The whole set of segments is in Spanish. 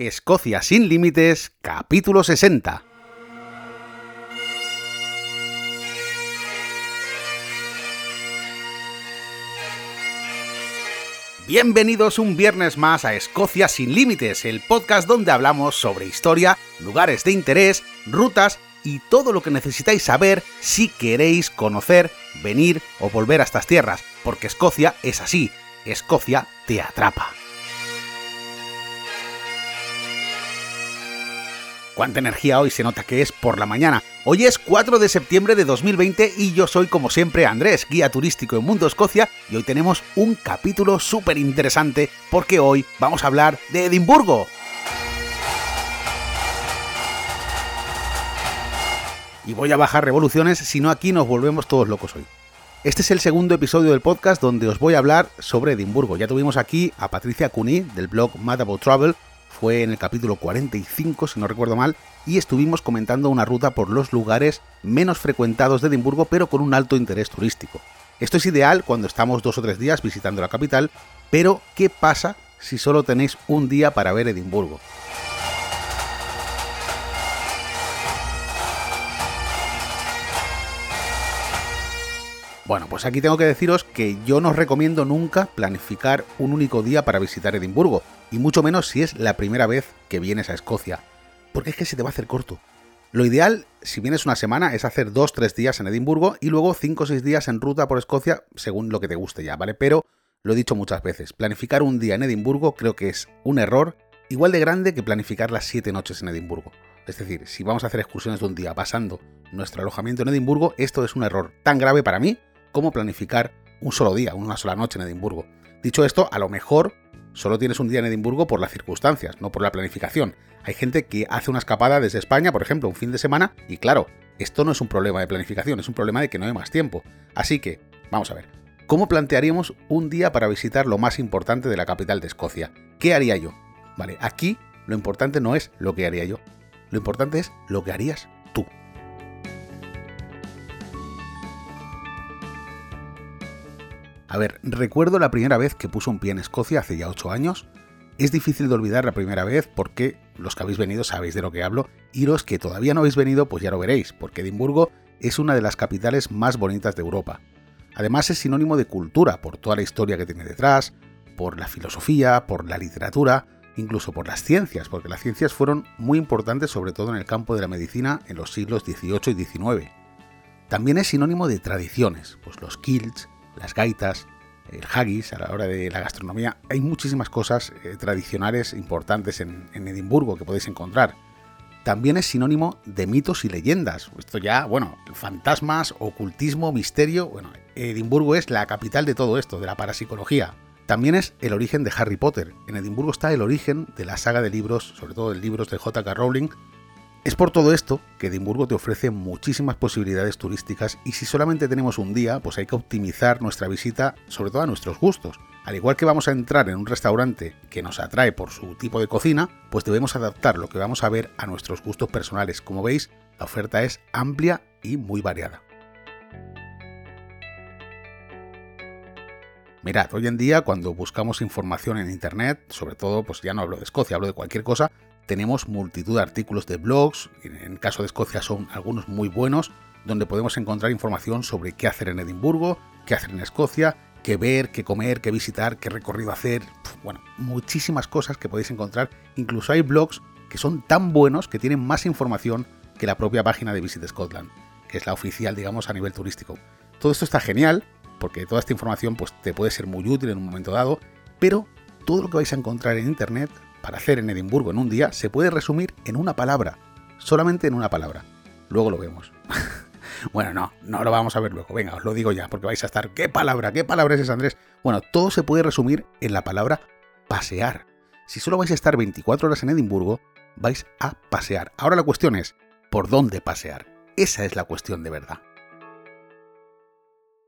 Escocia sin límites, capítulo 60. Bienvenidos un viernes más a Escocia sin límites, el podcast donde hablamos sobre historia, lugares de interés, rutas y todo lo que necesitáis saber si queréis conocer, venir o volver a estas tierras, porque Escocia es así, Escocia te atrapa. Cuánta energía hoy se nota que es por la mañana. Hoy es 4 de septiembre de 2020 y yo soy como siempre Andrés, guía turístico en Mundo Escocia y hoy tenemos un capítulo súper interesante porque hoy vamos a hablar de Edimburgo. Y voy a bajar revoluciones, si no aquí nos volvemos todos locos hoy. Este es el segundo episodio del podcast donde os voy a hablar sobre Edimburgo. Ya tuvimos aquí a Patricia Cuní del blog Mad About Travel fue en el capítulo 45, si no recuerdo mal, y estuvimos comentando una ruta por los lugares menos frecuentados de Edimburgo, pero con un alto interés turístico. Esto es ideal cuando estamos dos o tres días visitando la capital, pero ¿qué pasa si solo tenéis un día para ver Edimburgo? Bueno, pues aquí tengo que deciros que yo no os recomiendo nunca planificar un único día para visitar Edimburgo, y mucho menos si es la primera vez que vienes a Escocia, porque es que se te va a hacer corto. Lo ideal, si vienes una semana, es hacer 2-3 días en Edimburgo y luego 5 o 6 días en ruta por Escocia, según lo que te guste ya, ¿vale? Pero lo he dicho muchas veces, planificar un día en Edimburgo creo que es un error igual de grande que planificar las 7 noches en Edimburgo. Es decir, si vamos a hacer excursiones de un día pasando nuestro alojamiento en Edimburgo, esto es un error tan grave para mí como planificar un solo día, una sola noche en Edimburgo. Dicho esto, a lo mejor solo tienes un día en Edimburgo por las circunstancias, no por la planificación. Hay gente que hace una escapada desde España, por ejemplo, un fin de semana, y claro, esto no es un problema de planificación, es un problema de que no hay más tiempo. Así que, vamos a ver, ¿cómo plantearíamos un día para visitar lo más importante de la capital de Escocia? ¿Qué haría yo? Vale, aquí lo importante no es lo que haría yo, lo importante es lo que harías A ver, recuerdo la primera vez que puso un pie en Escocia hace ya 8 años. Es difícil de olvidar la primera vez porque los que habéis venido sabéis de lo que hablo y los que todavía no habéis venido pues ya lo veréis, porque Edimburgo es una de las capitales más bonitas de Europa. Además es sinónimo de cultura por toda la historia que tiene detrás, por la filosofía, por la literatura, incluso por las ciencias, porque las ciencias fueron muy importantes sobre todo en el campo de la medicina en los siglos XVIII y XIX. También es sinónimo de tradiciones, pues los kilts, las gaitas, el haggis a la hora de la gastronomía. Hay muchísimas cosas eh, tradicionales importantes en, Edimburgo que podéis encontrar. También es sinónimo de mitos y leyendas. Esto ya, bueno, fantasmas, ocultismo, misterio. Bueno, Edimburgo es la capital de todo esto, de la parapsicología. También es el origen de Harry Potter. En Edimburgo está el origen de la saga de libros, sobre todo de libros de J.K. Rowling, es por todo esto que Edimburgo te ofrece muchísimas posibilidades turísticas y si solamente tenemos un día, pues hay que optimizar nuestra visita sobre todo a nuestros gustos. Al igual que vamos a entrar en un restaurante que nos atrae por su tipo de cocina, pues debemos adaptar lo que vamos a ver a nuestros gustos personales. Como veis, la oferta es amplia y muy variada. Mirad, hoy en día cuando buscamos información en Internet, sobre todo, pues ya no hablo de Escocia, hablo de cualquier cosa, tenemos multitud de artículos de blogs, en el caso de Escocia son algunos muy buenos, donde podemos encontrar información sobre qué hacer en Edimburgo, qué hacer en Escocia, qué ver, qué comer, qué visitar, qué recorrido hacer, bueno, muchísimas cosas que podéis encontrar. Incluso hay blogs que son tan buenos que tienen más información que la propia página de Visit Scotland, que es la oficial, digamos, a nivel turístico. Todo esto está genial, porque toda esta información pues, te puede ser muy útil en un momento dado, pero todo lo que vais a encontrar en Internet para hacer en Edimburgo en un día se puede resumir en una palabra, solamente en una palabra. Luego lo vemos. bueno, no, no lo vamos a ver luego. Venga, os lo digo ya, porque vais a estar. ¿Qué palabra? ¿Qué palabra es esa, Andrés? Bueno, todo se puede resumir en la palabra pasear. Si solo vais a estar 24 horas en Edimburgo, vais a pasear. Ahora la cuestión es, ¿por dónde pasear? Esa es la cuestión de verdad.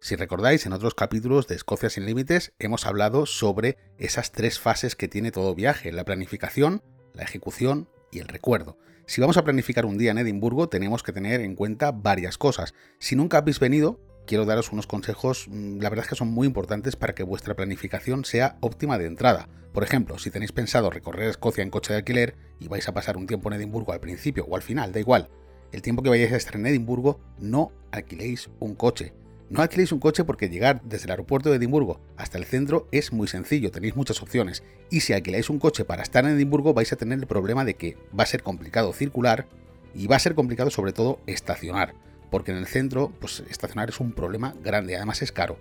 Si recordáis, en otros capítulos de Escocia sin Límites hemos hablado sobre esas tres fases que tiene todo viaje, la planificación, la ejecución y el recuerdo. Si vamos a planificar un día en Edimburgo, tenemos que tener en cuenta varias cosas. Si nunca habéis venido, quiero daros unos consejos, mm, la verdad es que son muy importantes para que vuestra planificación sea óptima de entrada. Por ejemplo, si tenéis pensado recorrer Escocia en coche de alquiler y vais a pasar un tiempo en Edimburgo al principio o al final, da igual, el tiempo que vayáis a estar en Edimburgo, no alquiléis un coche. No alquiléis un coche porque llegar desde el aeropuerto de Edimburgo hasta el centro es muy sencillo, tenéis muchas opciones. Y si alquiláis un coche para estar en Edimburgo vais a tener el problema de que va a ser complicado circular y va a ser complicado sobre todo estacionar porque en el centro, pues estacionar es un problema grande, además es caro.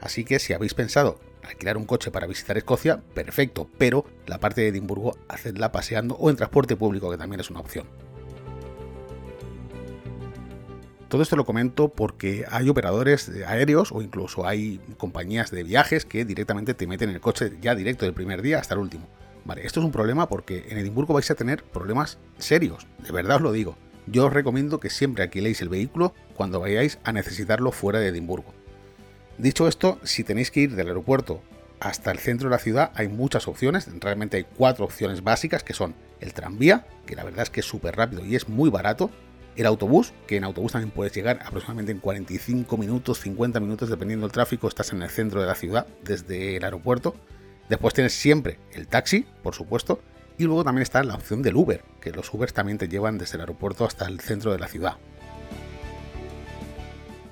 Así que si habéis pensado alquilar un coche para visitar Escocia, perfecto, pero la parte de Edimburgo hacedla paseando o en transporte público, que también es una opción. Todo esto lo comento porque hay operadores aéreos o incluso hay compañías de viajes que directamente te meten en el coche ya directo del primer día hasta el último. Vale, esto es un problema porque en Edimburgo vais a tener problemas serios, de verdad os lo digo yo os recomiendo que siempre alquiléis el vehículo cuando vayáis a necesitarlo fuera de Edimburgo. Dicho esto, si tenéis que ir del aeropuerto hasta el centro de la ciudad hay muchas opciones, realmente hay cuatro opciones básicas que son el tranvía, que la verdad es que es súper rápido y es muy barato, el autobús, que en autobús también puedes llegar aproximadamente en 45 minutos, 50 minutos, dependiendo del tráfico, estás en el centro de la ciudad desde el aeropuerto. Después tienes siempre el taxi, por supuesto, y luego también está la opción del Uber, que los Ubers también te llevan desde el aeropuerto hasta el centro de la ciudad.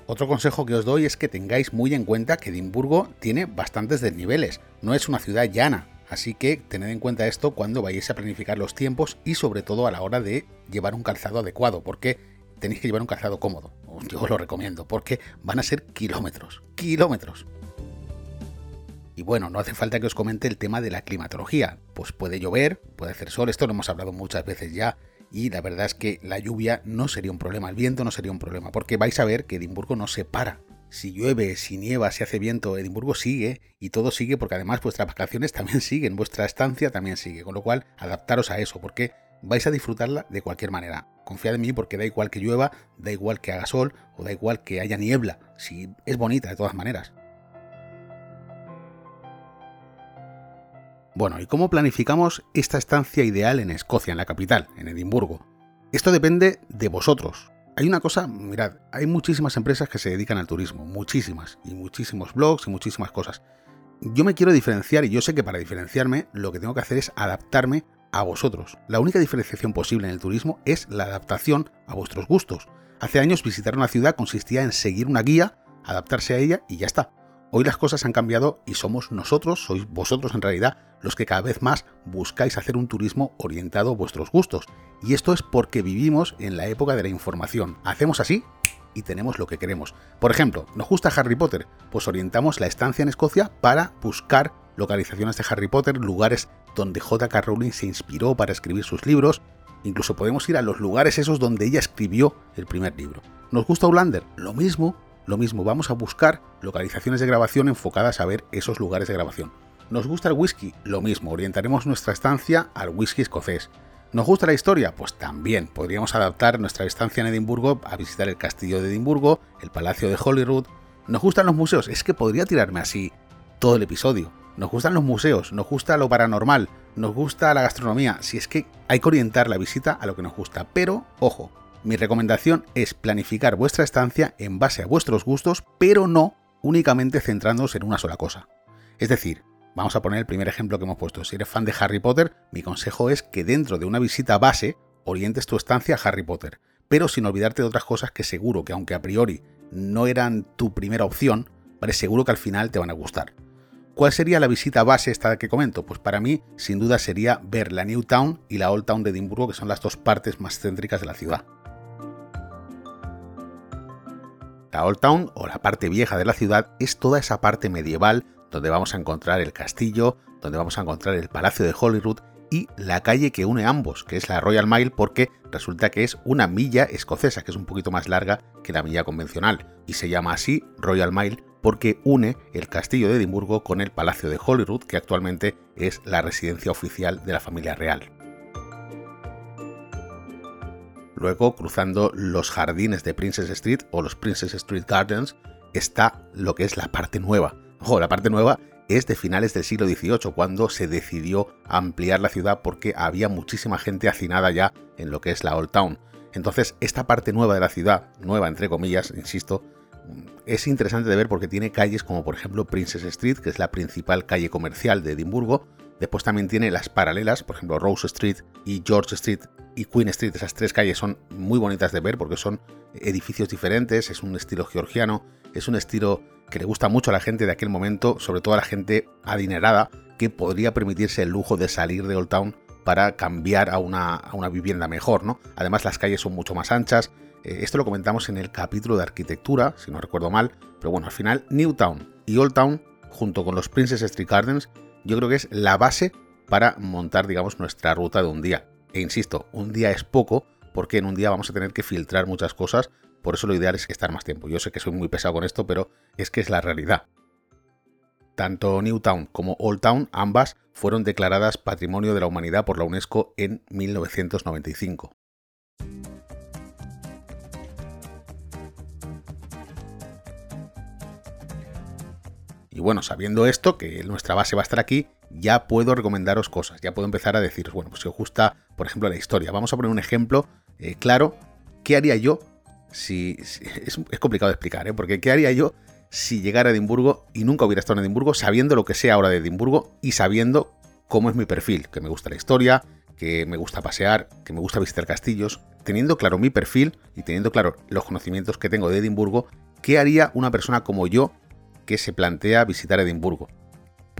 Otro consejo que os doy es que tengáis muy en cuenta que Edimburgo tiene bastantes desniveles, no es una ciudad llana, así que tened en cuenta esto cuando vayáis a planificar los tiempos y sobre todo a la hora de llevar un calzado adecuado, porque tenéis que llevar un calzado cómodo, yo os lo recomiendo, porque van a ser kilómetros, kilómetros. Y bueno, no hace falta que os comente el tema de la climatología. Pues puede llover, puede hacer sol, esto lo hemos hablado muchas veces ya. Y la verdad es que la lluvia no sería un problema, el viento no sería un problema, porque vais a ver que Edimburgo no se para. Si llueve, si nieva, si hace viento, Edimburgo sigue y todo sigue porque además vuestras vacaciones también siguen, vuestra estancia también sigue, con lo cual adaptaros a eso porque vais a disfrutarla de cualquier manera. Confiad en mí porque da igual que llueva, da igual que haga sol o da igual que haya niebla, si es bonita de todas maneras. Bueno, ¿y cómo planificamos esta estancia ideal en Escocia, en la capital, en Edimburgo? Esto depende de vosotros. Hay una cosa, mirad, hay muchísimas empresas que se dedican al turismo, muchísimas, y muchísimos blogs y muchísimas cosas. Yo me quiero diferenciar y yo sé que para diferenciarme lo que tengo que hacer es adaptarme a vosotros. La única diferenciación posible en el turismo es la adaptación a vuestros gustos. Hace años visitar una ciudad consistía en seguir una guía, adaptarse a ella y ya está. Hoy las cosas han cambiado y somos nosotros, sois vosotros en realidad, los que cada vez más buscáis hacer un turismo orientado a vuestros gustos. Y esto es porque vivimos en la época de la información. Hacemos así y tenemos lo que queremos. Por ejemplo, ¿nos gusta Harry Potter? Pues orientamos la estancia en Escocia para buscar localizaciones de Harry Potter, lugares donde J.K. Rowling se inspiró para escribir sus libros. Incluso podemos ir a los lugares esos donde ella escribió el primer libro. ¿Nos gusta Outlander? Lo mismo lo mismo, vamos a buscar localizaciones de grabación enfocadas a ver esos lugares de grabación. ¿Nos gusta el whisky? Lo mismo, orientaremos nuestra estancia al whisky escocés. ¿Nos gusta la historia? Pues también podríamos adaptar nuestra estancia en Edimburgo a visitar el castillo de Edimburgo, el palacio de Holyrood. ¿Nos gustan los museos? Es que podría tirarme así todo el episodio. Nos gustan los museos, nos gusta lo paranormal, nos gusta la gastronomía. Si es que hay que orientar la visita a lo que nos gusta. Pero, ojo, mi recomendación es planificar vuestra estancia en base a vuestros gustos, pero no únicamente centrándoos en una sola cosa. Es decir, vamos a poner el primer ejemplo que hemos puesto. Si eres fan de Harry Potter, mi consejo es que dentro de una visita base orientes tu estancia a Harry Potter, pero sin olvidarte de otras cosas que seguro que aunque a priori no eran tu primera opción, vale, seguro que al final te van a gustar. ¿Cuál sería la visita base esta que comento? Pues para mí, sin duda, sería ver la New Town y la Old Town de Edimburgo, que son las dos partes más céntricas de la ciudad. La Old Town, o la parte vieja de la ciudad, es toda esa parte medieval donde vamos a encontrar el castillo, donde vamos a encontrar el palacio de Holyrood y la calle que une ambos, que es la Royal Mile, porque resulta que es una milla escocesa, que es un poquito más larga que la milla convencional, y se llama así Royal Mile porque une el castillo de Edimburgo con el palacio de Holyrood, que actualmente es la residencia oficial de la familia real. Luego, cruzando los jardines de Princess Street o los Princess Street Gardens, está lo que es la parte nueva. Ojo, la parte nueva es de finales del siglo XVIII, cuando se decidió ampliar la ciudad porque había muchísima gente hacinada ya en lo que es la Old Town. Entonces, esta parte nueva de la ciudad, nueva entre comillas, insisto, es interesante de ver porque tiene calles como por ejemplo Princess Street, que es la principal calle comercial de Edimburgo. Después también tiene las paralelas, por ejemplo Rose Street y George Street y Queen Street. Esas tres calles son muy bonitas de ver porque son edificios diferentes, es un estilo georgiano, es un estilo que le gusta mucho a la gente de aquel momento, sobre todo a la gente adinerada, que podría permitirse el lujo de salir de Old Town para cambiar a una, a una vivienda mejor, ¿no? Además las calles son mucho más anchas, eh, esto lo comentamos en el capítulo de arquitectura, si no recuerdo mal, pero bueno, al final Newtown y Old Town, junto con los Princess Street Gardens, yo creo que es la base para montar, digamos, nuestra ruta de un día. E insisto, un día es poco, porque en un día vamos a tener que filtrar muchas cosas, por eso lo ideal es estar más tiempo. Yo sé que soy muy pesado con esto, pero es que es la realidad. Tanto Newtown como Old Town, ambas, fueron declaradas Patrimonio de la Humanidad por la UNESCO en 1995. Y bueno, sabiendo esto, que nuestra base va a estar aquí, ya puedo recomendaros cosas, ya puedo empezar a decir, bueno, pues si os gusta, por ejemplo, la historia. Vamos a poner un ejemplo eh, claro. ¿Qué haría yo si... es, complicado de explicar, ¿eh? Porque ¿qué haría yo si llegara a Edimburgo y nunca hubiera estado en Edimburgo, sabiendo lo que sé ahora de Edimburgo y sabiendo cómo es mi perfil? Que me gusta la historia, que me gusta pasear, que me gusta visitar castillos. Teniendo claro mi perfil y teniendo claro los conocimientos que tengo de Edimburgo, ¿qué haría una persona como yo que se plantea visitar Edimburgo?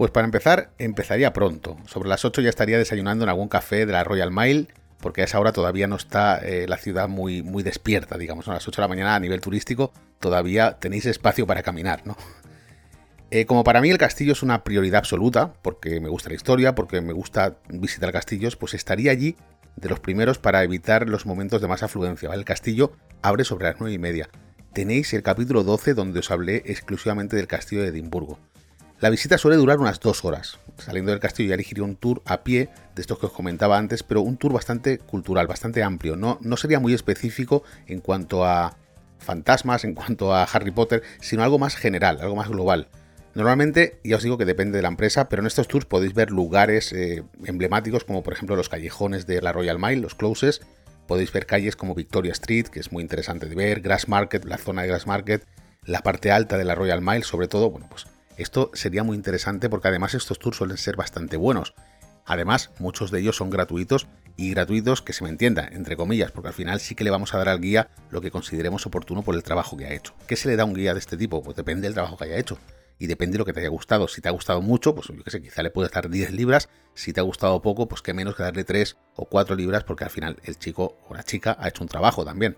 Pues para empezar, empezaría pronto. Sobre las 8 ya estaría desayunando en algún café de la Royal Mile, porque a esa hora todavía no está eh, la ciudad muy, muy despierta, digamos. A las 8 de la mañana a nivel turístico todavía tenéis espacio para caminar, ¿no? Eh, como para mí el castillo es una prioridad absoluta, porque me gusta la historia, porque me gusta visitar castillos, pues estaría allí de los primeros para evitar los momentos de más afluencia. El castillo abre sobre las 9 y media tenéis el capítulo 12 donde os hablé exclusivamente del castillo de Edimburgo. La visita suele durar unas dos horas. Saliendo del castillo ya elegiría un tour a pie, de estos que os comentaba antes, pero un tour bastante cultural, bastante amplio. No, no sería muy específico en cuanto a fantasmas, en cuanto a Harry Potter, sino algo más general, algo más global. Normalmente, ya os digo que depende de la empresa, pero en estos tours podéis ver lugares eh, emblemáticos como por ejemplo los callejones de la Royal Mile, los closes, Podéis ver calles como Victoria Street, que es muy interesante de ver, Grass Market, la zona de Grass Market, la parte alta de la Royal Mile, sobre todo, bueno, pues esto sería muy interesante porque además estos tours suelen ser bastante buenos. Además, muchos de ellos son gratuitos y gratuitos que se me entienda, entre comillas, porque al final sí que le vamos a dar al guía lo que consideremos oportuno por el trabajo que ha hecho. ¿Qué se le da a un guía de este tipo? Pues depende del trabajo que haya hecho y depende de lo que te haya gustado. Si te ha gustado mucho, pues yo qué sé, quizá le puedes dar 10 libras. Si te ha gustado poco, pues que menos que darle 3 o 4 libras, porque al final el chico o la chica ha hecho un trabajo también.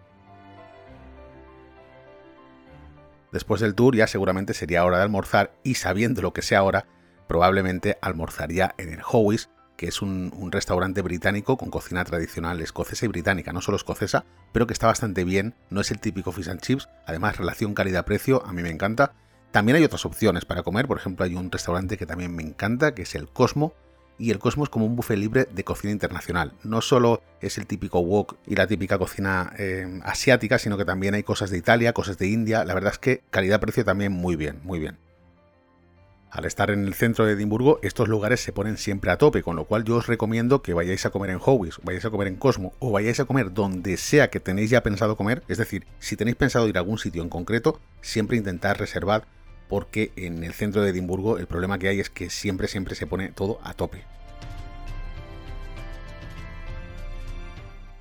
Después del tour ya seguramente sería hora de almorzar y sabiendo lo que sea ahora, probablemente almorzaría en el Howis, que es un, un, restaurante británico con cocina tradicional escocesa y británica, no solo escocesa, pero que está bastante bien, no es el típico fish and chips, además relación calidad-precio a mí me encanta. También hay otras opciones para comer, por ejemplo hay un restaurante que también me encanta, que es el Cosmo, y el Cosmo es como un buffet libre de cocina internacional. No solo es el típico wok y la típica cocina eh, asiática, sino que también hay cosas de Italia, cosas de India. La verdad es que calidad-precio también muy bien, muy bien. Al estar en el centro de Edimburgo, estos lugares se ponen siempre a tope, con lo cual yo os recomiendo que vayáis a comer en Howis, vayáis a comer en Cosmo o vayáis a comer donde sea que tenéis ya pensado comer. Es decir, si tenéis pensado ir a algún sitio en concreto, siempre intentad reservar porque en el centro de Edimburgo el problema que hay es que siempre, siempre se pone todo a tope.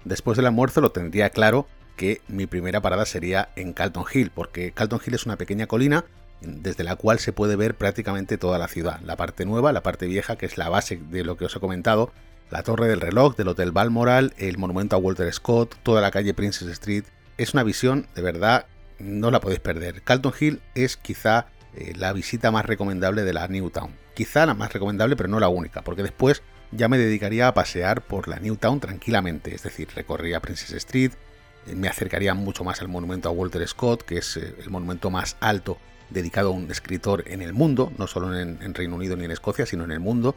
Después del almuerzo lo tendría claro que mi primera parada sería en Calton Hill, porque Calton Hill es una pequeña colina desde la cual se puede ver prácticamente toda la ciudad. La parte nueva, la parte vieja, que es la base de lo que os he comentado, la torre del reloj, del Hotel Balmoral, el monumento a Walter Scott, toda la calle Princess Street. Es una visión, de verdad, no la podéis perder. Calton Hill es quizá eh, la visita más recomendable de la Newtown. Quizá la más recomendable, pero no la única, porque después ya me dedicaría a pasear por la Newtown tranquilamente, es decir, recorrería Princess Street, eh, me acercaría mucho más al monumento a Walter Scott, que es eh, el monumento más alto dedicado a un escritor en el mundo, no solo en, en Reino Unido ni en Escocia, sino en el mundo,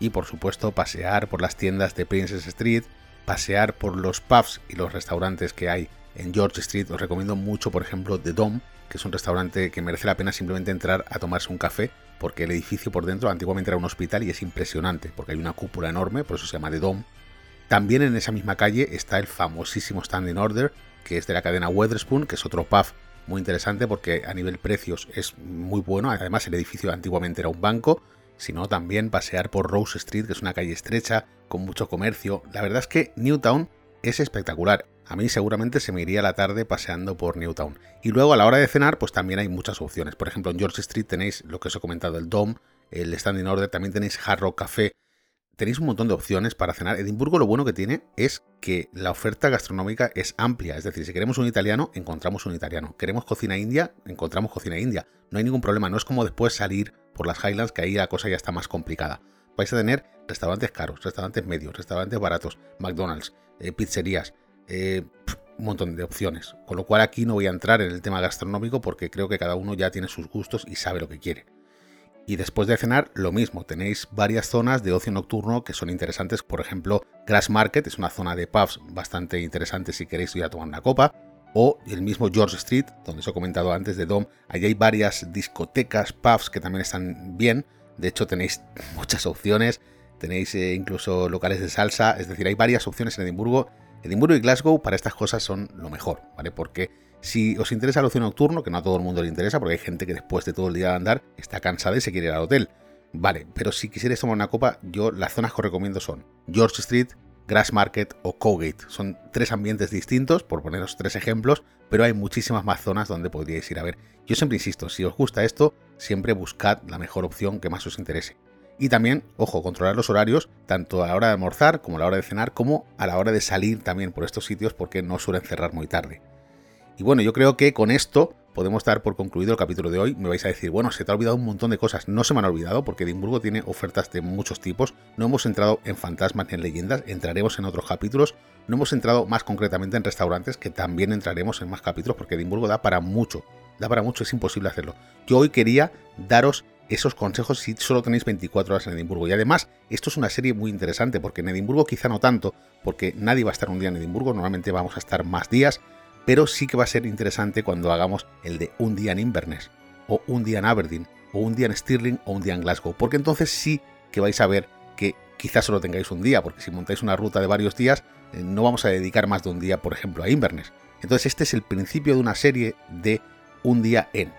y por supuesto pasear por las tiendas de Princess Street, pasear por los pubs y los restaurantes que hay en George Street. Os recomiendo mucho, por ejemplo, The Dome, que es un restaurante que merece la pena simplemente entrar a tomarse un café, porque el edificio por dentro antiguamente era un hospital y es impresionante, porque hay una cúpula enorme, por eso se llama The Dome. También en esa misma calle está el famosísimo Standing Order, que es de la cadena Weatherspoon, que es otro pub muy interesante porque a nivel precios es muy bueno. Además, el edificio antiguamente era un banco, sino también pasear por Rose Street, que es una calle estrecha, con mucho comercio. La verdad es que Newtown es espectacular. A mí seguramente se me iría la tarde paseando por Newtown. Y luego a la hora de cenar, pues también hay muchas opciones. Por ejemplo, en George Street tenéis lo que os he comentado, el Dome, el Standing Order, también tenéis Hard Rock Café. Tenéis un montón de opciones para cenar. Edimburgo lo bueno que tiene es que la oferta gastronómica es amplia. Es decir, si queremos un italiano, encontramos un italiano. Queremos cocina india, encontramos cocina india. No hay ningún problema. No es como después salir por las Highlands, que ahí la cosa ya está más complicada. Vais a tener restaurantes caros, restaurantes medios, restaurantes baratos, McDonald's, eh, pizzerías, eh, un montón de opciones. Con lo cual aquí no voy a entrar en el tema gastronómico porque creo que cada uno ya tiene sus gustos y sabe lo que quiere. Y después de cenar, lo mismo, tenéis varias zonas de ocio nocturno que son interesantes. Por ejemplo, Grass Market es una zona de pubs bastante interesante si queréis ir a tomar una copa. O el mismo George Street, donde os he comentado antes de Dom, allí hay varias discotecas, pubs que también están bien. De hecho, tenéis muchas opciones. Tenéis eh, incluso locales de salsa. Es decir, hay varias opciones en Edimburgo. Edimburgo y Glasgow para estas cosas son lo mejor, ¿vale? Porque si os interesa el ocio nocturno, que no a todo el mundo le interesa, porque hay gente que después de todo el día de andar está cansada y se quiere ir al hotel. Vale, pero si quisierais tomar una copa, yo las zonas que os recomiendo son George Street, Grass Market o Cowgate. Son tres ambientes distintos, por poneros tres ejemplos, pero hay muchísimas más zonas donde podríais ir a ver. Yo siempre insisto, si os gusta esto, siempre buscad la mejor opción que más os interese. Y también, ojo, controlar los horarios, tanto a la hora de almorzar como a la hora de cenar, como a la hora de salir también por estos sitios, porque no suelen cerrar muy tarde. Y bueno, yo creo que con esto podemos dar por concluido el capítulo de hoy. Me vais a decir, bueno, se te ha olvidado un montón de cosas. No se me han olvidado porque Edimburgo tiene ofertas de muchos tipos. No hemos entrado en fantasmas ni en leyendas, entraremos en otros capítulos. No hemos entrado más concretamente en restaurantes, que también entraremos en más capítulos porque Edimburgo da para mucho. Da para mucho, es imposible hacerlo. Yo hoy quería daros esos consejos si solo tenéis 24 horas en Edimburgo. Y además, esto es una serie muy interesante porque en Edimburgo quizá no tanto, porque nadie va a estar un día en Edimburgo, normalmente vamos a estar más días pero sí que va a ser interesante cuando hagamos el de un día en Inverness, o un día en Aberdeen, o un día en Stirling, o un día en Glasgow, porque entonces sí que vais a ver que quizás solo tengáis un día, porque si montáis una ruta de varios días, eh, no vamos a dedicar más de un día, por ejemplo, a Inverness. Entonces este es el principio de una serie de un día en.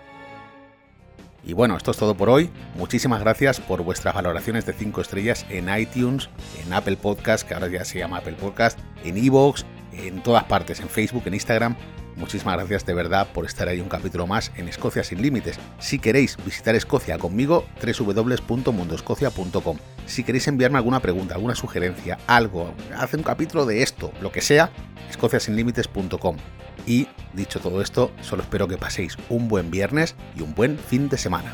Y bueno, esto es todo por hoy. Muchísimas gracias por vuestras valoraciones de 5 estrellas en iTunes, en Apple Podcast, que ahora ya se llama Apple Podcast, en Evox, en todas partes, en Facebook, en Instagram. Muchísimas gracias de verdad por estar ahí un capítulo más en Escocia sin límites. Si queréis visitar Escocia conmigo, www.mundoscocia.com. Si queréis enviarme alguna pregunta, alguna sugerencia, algo, hace un capítulo de esto, lo que sea, escociasinlímites.com. Y dicho todo esto, solo espero que paséis un buen viernes y un buen fin de semana.